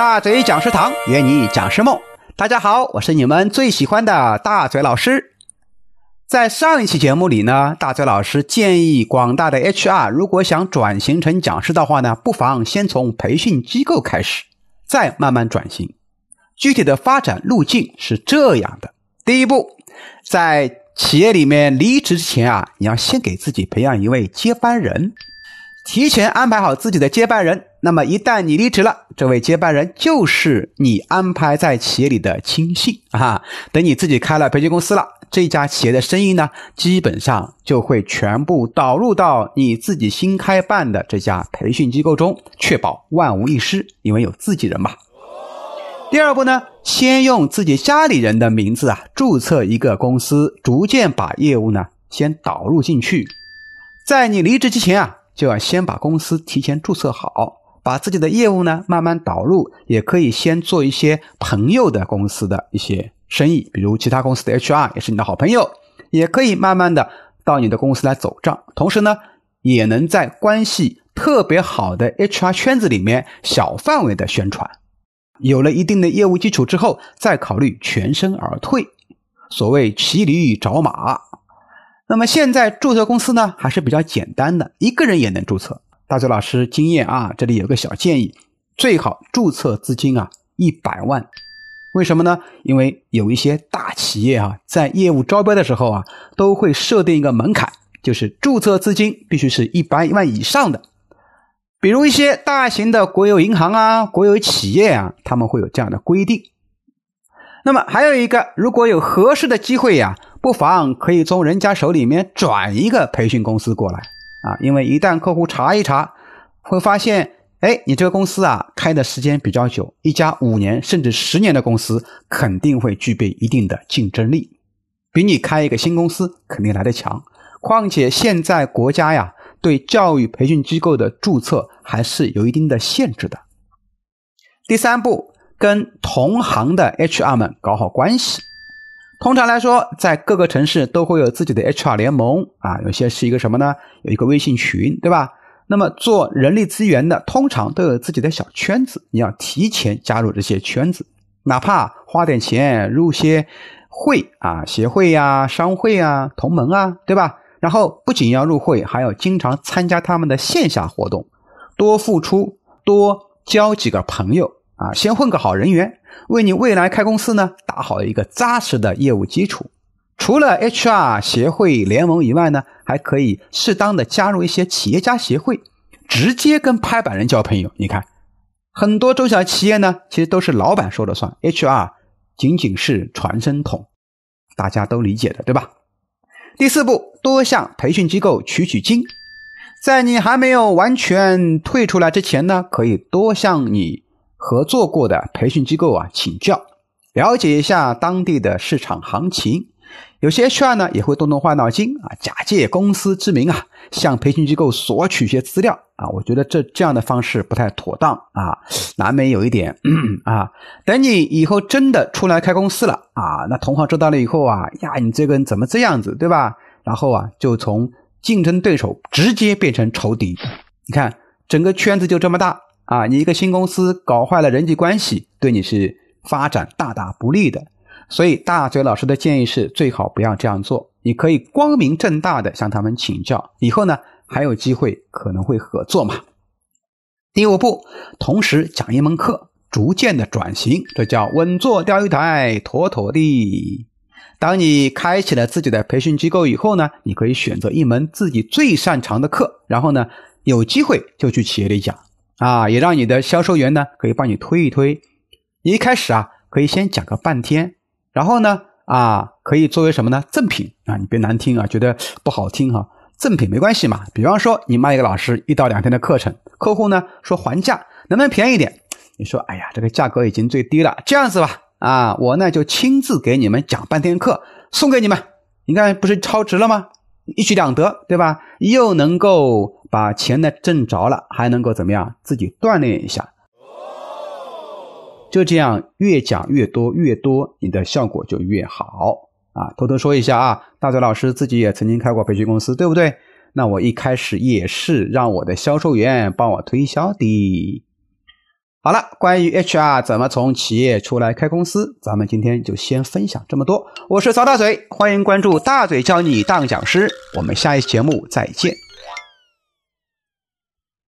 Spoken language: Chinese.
大嘴讲师堂约你讲师梦，大家好，我是你们最喜欢的大嘴老师。在上一期节目里呢，大嘴老师建议广大的 HR 如果想转型成讲师的话呢，不妨先从培训机构开始，再慢慢转型。具体的发展路径是这样的：第一步，在企业里面离职之前啊，你要先给自己培养一位接班人。提前安排好自己的接班人，那么一旦你离职了，这位接班人就是你安排在企业里的亲信啊。等你自己开了培训公司了，这家企业的生意呢，基本上就会全部导入到你自己新开办的这家培训机构中，确保万无一失，因为有自己人嘛。第二步呢，先用自己家里人的名字啊，注册一个公司，逐渐把业务呢先导入进去，在你离职之前啊。就要先把公司提前注册好，把自己的业务呢慢慢导入，也可以先做一些朋友的公司的一些生意，比如其他公司的 HR 也是你的好朋友，也可以慢慢的到你的公司来走账，同时呢，也能在关系特别好的 HR 圈子里面小范围的宣传。有了一定的业务基础之后，再考虑全身而退，所谓骑驴找马。那么现在注册公司呢还是比较简单的，一个人也能注册。大嘴老师经验啊，这里有个小建议，最好注册资金啊一百万。为什么呢？因为有一些大企业啊，在业务招标的时候啊，都会设定一个门槛，就是注册资金必须是一百万以上的。比如一些大型的国有银行啊、国有企业啊，他们会有这样的规定。那么还有一个，如果有合适的机会呀。不妨可以从人家手里面转一个培训公司过来啊，因为一旦客户查一查，会发现，哎，你这个公司啊开的时间比较久，一家五年甚至十年的公司肯定会具备一定的竞争力，比你开一个新公司肯定来得强。况且现在国家呀对教育培训机构的注册还是有一定的限制的。第三步，跟同行的 HR 们搞好关系。通常来说，在各个城市都会有自己的 HR 联盟啊，有些是一个什么呢？有一个微信群，对吧？那么做人力资源的，通常都有自己的小圈子，你要提前加入这些圈子，哪怕花点钱入些会啊、协会呀、商会啊、同盟啊，对吧？然后不仅要入会，还要经常参加他们的线下活动，多付出，多交几个朋友。啊，先混个好人缘，为你未来开公司呢打好一个扎实的业务基础。除了 HR 协会联盟以外呢，还可以适当的加入一些企业家协会，直接跟拍板人交朋友。你看，很多中小企业呢，其实都是老板说了算，HR 仅仅是传声筒，大家都理解的，对吧？第四步，多向培训机构取取经，在你还没有完全退出来之前呢，可以多向你。合作过的培训机构啊，请教了解一下当地的市场行情。有些 HR 呢也会动动坏脑筋啊，假借公司之名啊，向培训机构索取一些资料啊。我觉得这这样的方式不太妥当啊，难免有一点 啊。等你以后真的出来开公司了啊，那同行知道了以后啊，呀，你这个人怎么这样子，对吧？然后啊，就从竞争对手直接变成仇敌。你看，整个圈子就这么大。啊，你一个新公司搞坏了人际关系，对你是发展大大不利的。所以大嘴老师的建议是，最好不要这样做。你可以光明正大的向他们请教，以后呢还有机会可能会合作嘛。第五步，同时讲一门课，逐渐的转型，这叫稳坐钓鱼台，妥妥的。当你开启了自己的培训机构以后呢，你可以选择一门自己最擅长的课，然后呢有机会就去企业里讲。啊，也让你的销售员呢可以帮你推一推。你一开始啊，可以先讲个半天，然后呢，啊，可以作为什么呢？赠品啊，你别难听啊，觉得不好听哈。赠品没关系嘛。比方说，你卖一个老师一到两天的课程，客户呢说还价，能不能便宜点？你说，哎呀，这个价格已经最低了，这样子吧，啊，我呢就亲自给你们讲半天课，送给你们，你看不是超值了吗？一举两得，对吧？又能够。把钱呢挣着了，还能够怎么样？自己锻炼一下，就这样越讲越多，越多你的效果就越好啊！偷偷说一下啊，大嘴老师自己也曾经开过培训公司，对不对？那我一开始也是让我的销售员帮我推销的。好了，关于 HR 怎么从企业出来开公司，咱们今天就先分享这么多。我是曹大嘴，欢迎关注大嘴教你当讲师，我们下一期节目再见。